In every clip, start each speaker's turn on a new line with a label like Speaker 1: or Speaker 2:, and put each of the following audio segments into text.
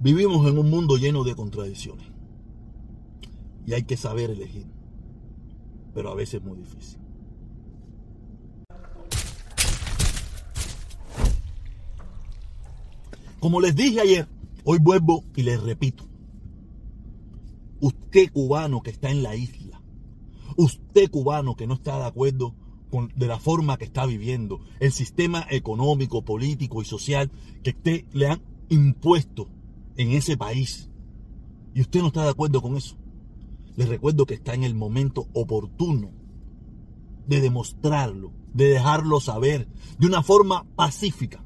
Speaker 1: Vivimos en un mundo lleno de contradicciones. Y hay que saber elegir. Pero a veces es muy difícil. Como les dije ayer, hoy vuelvo y les repito. Usted cubano que está en la isla, usted cubano que no está de acuerdo con, de la forma que está viviendo, el sistema económico, político y social que usted le han impuesto en ese país, y usted no está de acuerdo con eso, les recuerdo que está en el momento oportuno de demostrarlo, de dejarlo saber de una forma pacífica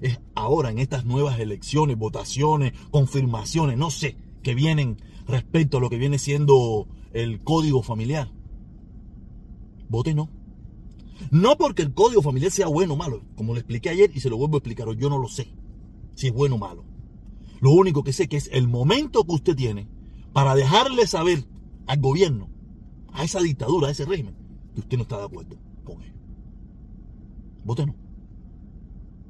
Speaker 1: es ahora en estas nuevas elecciones, votaciones, confirmaciones, no sé, que vienen respecto a lo que viene siendo el código familiar. Vote no. No porque el código familiar sea bueno o malo, como le expliqué ayer y se lo vuelvo a explicar hoy, yo no lo sé si es bueno o malo. Lo único que sé que es el momento que usted tiene para dejarle saber al gobierno, a esa dictadura, a ese régimen, que usted no está de acuerdo con él. Vote no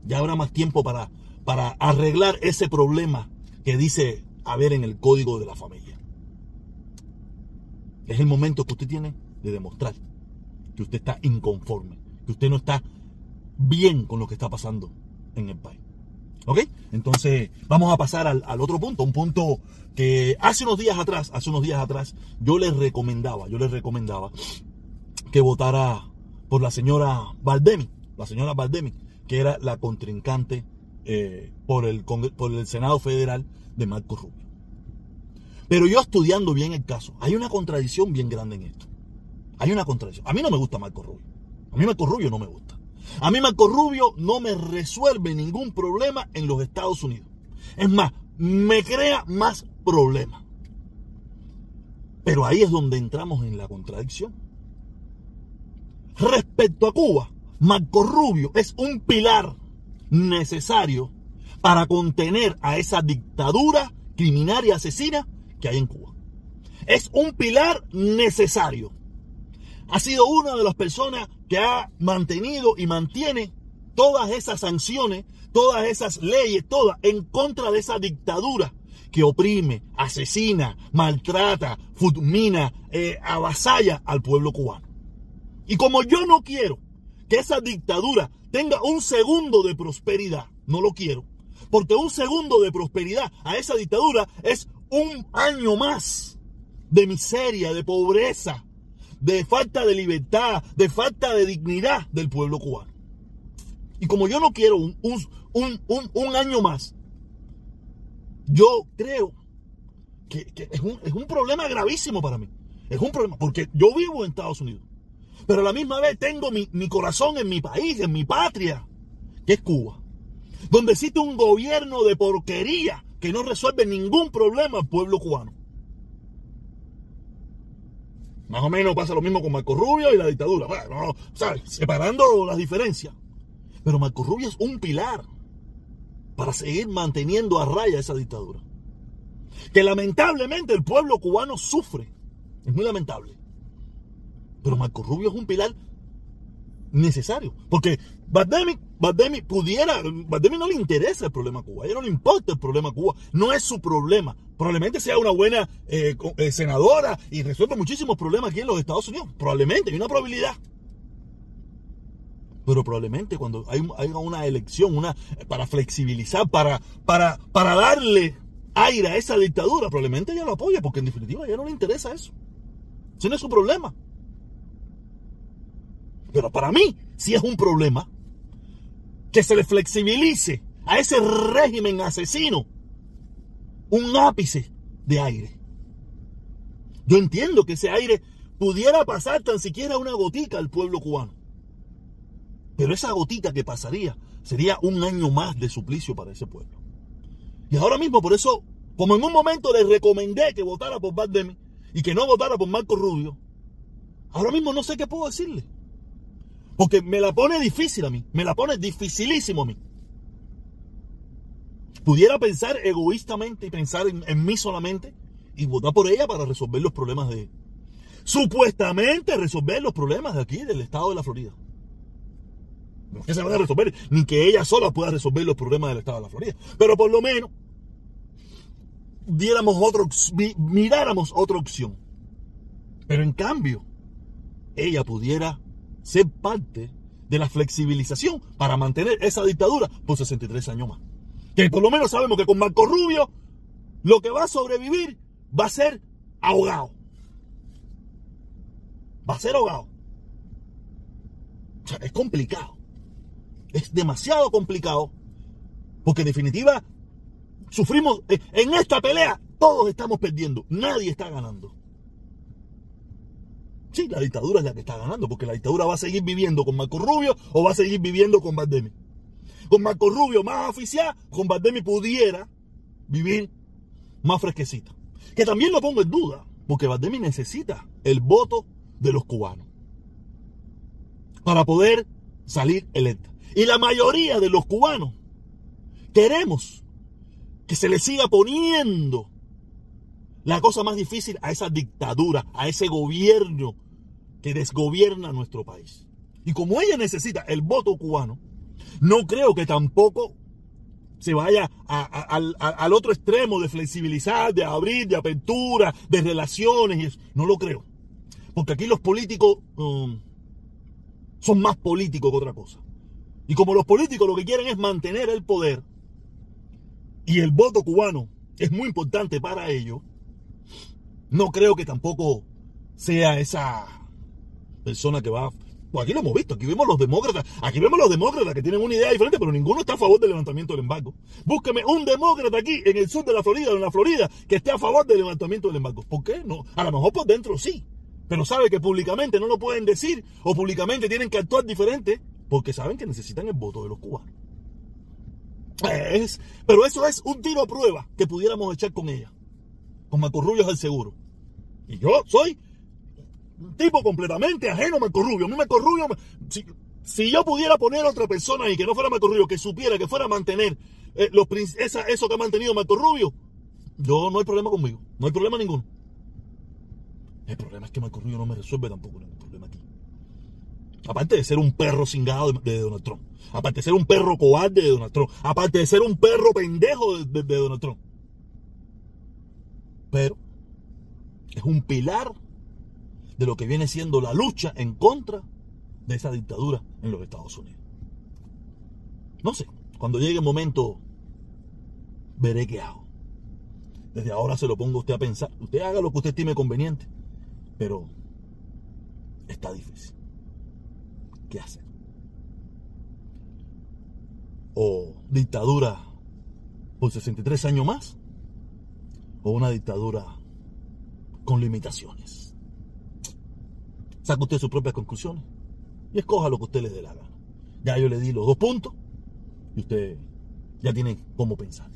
Speaker 1: ya habrá más tiempo para, para arreglar ese problema que dice haber en el código de la familia. Es el momento que usted tiene de demostrar que usted está inconforme, que usted no está bien con lo que está pasando en el país. ¿Ok? Entonces, vamos a pasar al, al, otro punto, un punto que hace unos días atrás, hace unos días atrás, yo les recomendaba, yo les recomendaba que votara por la señora Valdemi, la señora Valdemi, que era la contrincante eh, por, el, por el Senado Federal de Marco Rubio. Pero yo estudiando bien el caso, hay una contradicción bien grande en esto. Hay una contradicción. A mí no me gusta Marco Rubio. A mí Marco Rubio no me gusta. A mí Marco Rubio no me resuelve ningún problema en los Estados Unidos. Es más, me crea más problemas. Pero ahí es donde entramos en la contradicción. Respecto a Cuba, Marco Rubio es un pilar necesario para contener a esa dictadura criminal y asesina que hay en Cuba. Es un pilar necesario. Ha sido una de las personas que ha mantenido y mantiene todas esas sanciones, todas esas leyes, todas en contra de esa dictadura que oprime, asesina, maltrata, fulmina, eh, avasalla al pueblo cubano. Y como yo no quiero que esa dictadura tenga un segundo de prosperidad. No lo quiero. Porque un segundo de prosperidad a esa dictadura es un año más de miseria, de pobreza, de falta de libertad, de falta de dignidad del pueblo cubano. Y como yo no quiero un, un, año más, yo creo que, es, es un problema gravísimo para mí. Es un problema, porque yo vivo en Estados Unidos. Pero a la misma vez tengo mi, corazón en mi país, en mi patria, que es Cuba. Donde existe un gobierno de porquería que no resuelve ningún problema al pueblo cubano. Más o menos pasa lo mismo con Marco Rubio y la dictadura. Bueno, ¿sabes? separando las diferencias. Pero Marco Rubio es un pilar para seguir manteniendo a raya esa dictadura. Que lamentablemente el pueblo cubano sufre. Es muy lamentable. Pero Marco Rubio es un pilar necesario. Porque Bademi, pudiera, Bademi no le interesa el problema Cuba, a ella no le importa el problema Cuba, no es su problema. Probablemente sea una buena eh, eh, senadora y resuelva muchísimos problemas aquí en los Estados Unidos. Probablemente, hay una probabilidad. Pero probablemente cuando hay, haya una elección, una, para flexibilizar, para, para, para darle aire a esa dictadura, probablemente ella lo apoya, porque en definitiva a ella no le interesa eso. Ese no es su problema. Pero para mí sí es un problema que se le flexibilice a ese régimen asesino un ápice de aire. Yo entiendo que ese aire pudiera pasar tan siquiera una gotica al pueblo cubano. Pero esa gotita que pasaría sería un año más de suplicio para ese pueblo. Y ahora mismo, por eso, como en un momento le recomendé que votara por Bardemi y que no votara por Marco Rubio, ahora mismo no sé qué puedo decirle. Porque me la pone difícil a mí, me la pone dificilísimo a mí. Pudiera pensar egoístamente y pensar en, mí solamente y votar por ella para resolver los problemas de... Supuestamente resolver los problemas de aquí, del estado de la Florida. No es que se van a resolver, ni que ella sola pueda resolver los problemas del estado de la Florida. Pero por lo menos diéramos otro, miráramos otra opción. Pero en cambio, ella pudiera ser parte de la flexibilización para mantener esa dictadura por 63 años más. Que por lo menos sabemos que con Marco Rubio lo que va a sobrevivir va a ser ahogado. Va a ser ahogado. O sea, es complicado. Es demasiado complicado. Porque en definitiva, sufrimos. Eh, en esta pelea, todos estamos perdiendo. Nadie está ganando. Sí, la dictadura es la que está ganando, porque la dictadura va a seguir viviendo con Marco Rubio o va a seguir viviendo con Bardemi. Con Marco Rubio más oficial, con Bardemi pudiera vivir más fresquecita. Que también lo pongo en duda, porque Bardemi necesita el voto de los cubanos para poder salir electa. Y la mayoría de los cubanos queremos que se le siga poniendo la cosa más difícil a esa dictadura, a ese gobierno que desgobierna nuestro país. Y como ella necesita el voto cubano, no creo que tampoco se vaya al, otro extremo de flexibilizar, de abrir, de apertura, de relaciones. No lo creo. Porque aquí los políticos um, son más políticos que otra cosa. Y como los políticos lo que quieren es mantener el poder, y el voto cubano es muy importante para ellos, no creo que tampoco sea esa persona que va. Pues aquí lo hemos visto, aquí vemos los demócratas, aquí vemos los demócratas que tienen una idea diferente, pero ninguno está a favor del levantamiento del embargo. Búsqueme un demócrata aquí en el sur de la Florida, en la Florida, que esté a favor del levantamiento del embargo. ¿Por qué no? A lo mejor por dentro sí, pero sabe que públicamente no lo pueden decir o públicamente tienen que actuar diferente porque saben que necesitan el voto de los cubanos. Es, pero eso es un tiro a prueba que pudiéramos echar con ella, con Marco Rubio al seguro. Y yo soy un tipo completamente ajeno a Marco Rubio. A mí Marco Rubio, si, yo pudiera poner a otra persona ahí que no fuera Marco Rubio, que supiera, que fuera a mantener eh, los, esa, eso que ha mantenido Marco Rubio, yo no hay problema conmigo. No hay problema ninguno. El problema es que Marco Rubio no me resuelve tampoco ningún problema aquí. Aparte de ser un perro cingado de, Donald Trump. Aparte de ser un perro cobarde de Donald Trump. Aparte de ser un perro pendejo de Donald Trump. Pero es un pilar de lo que viene siendo la lucha en contra de esa dictadura en los Estados Unidos. No sé, cuando llegue el momento, veré qué hago. Desde ahora se lo pongo a usted a pensar. Usted haga lo que usted estime conveniente, pero está difícil. ¿Qué hacer? O dictadura por 63 años más, o una dictadura con limitaciones. Saca usted sus propias conclusiones y escoja lo que usted le dé la gana. Ya yo le di los dos puntos y usted ya tiene cómo pensar.